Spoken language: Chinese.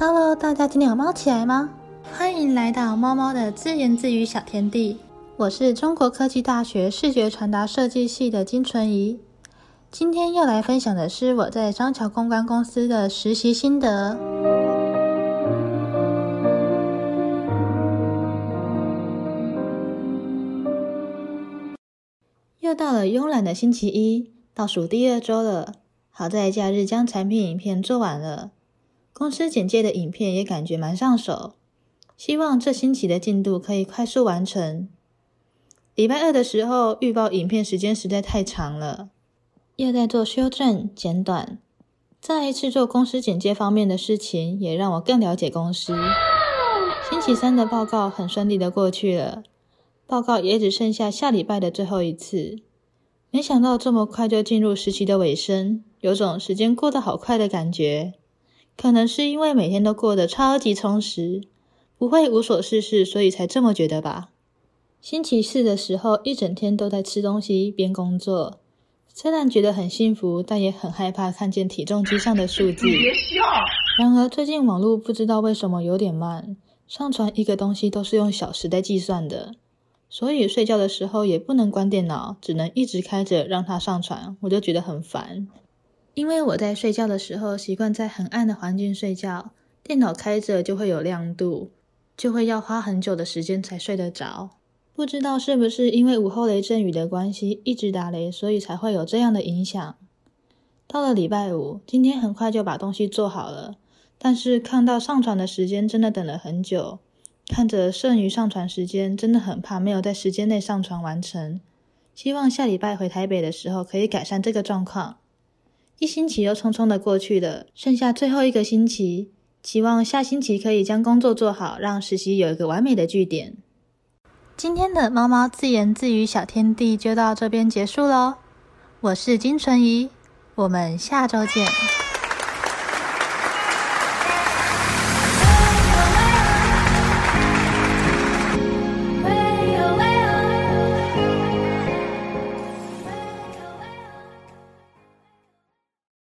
Hello，大家今天有猫起来吗？欢迎来到猫猫的自言自语小天地。我是中国科技大学视觉传达设计系的金纯怡。今天要来分享的是我在张桥公关公司的实习心得。又到了慵懒的星期一，倒数第二周了。好在假日将产品影片做完了。公司简介的影片也感觉蛮上手，希望这星期的进度可以快速完成。礼拜二的时候预报影片时间实在太长了，又在做修正简短。再一次做公司简介方面的事情，也让我更了解公司。星期三的报告很顺利的过去了，报告也只剩下下礼拜的最后一次。没想到这么快就进入实习的尾声，有种时间过得好快的感觉。可能是因为每天都过得超级充实，不会无所事事，所以才这么觉得吧。星期四的时候，一整天都在吃东西边工作，虽然觉得很幸福，但也很害怕看见体重机上的数字。别笑。然而最近网络不知道为什么有点慢，上传一个东西都是用小时在计算的，所以睡觉的时候也不能关电脑，只能一直开着让它上传，我就觉得很烦。因为我在睡觉的时候习惯在很暗的环境睡觉，电脑开着就会有亮度，就会要花很久的时间才睡得着。不知道是不是因为午后雷阵雨的关系，一直打雷，所以才会有这样的影响。到了礼拜五，今天很快就把东西做好了，但是看到上传的时间真的等了很久，看着剩余上传时间，真的很怕没有在时间内上传完成。希望下礼拜回台北的时候可以改善这个状况。一星期又匆匆的过去了，剩下最后一个星期，期望下星期可以将工作做好，让实习有一个完美的据点。今天的猫猫自言自语小天地就到这边结束喽，我是金纯怡，我们下周见。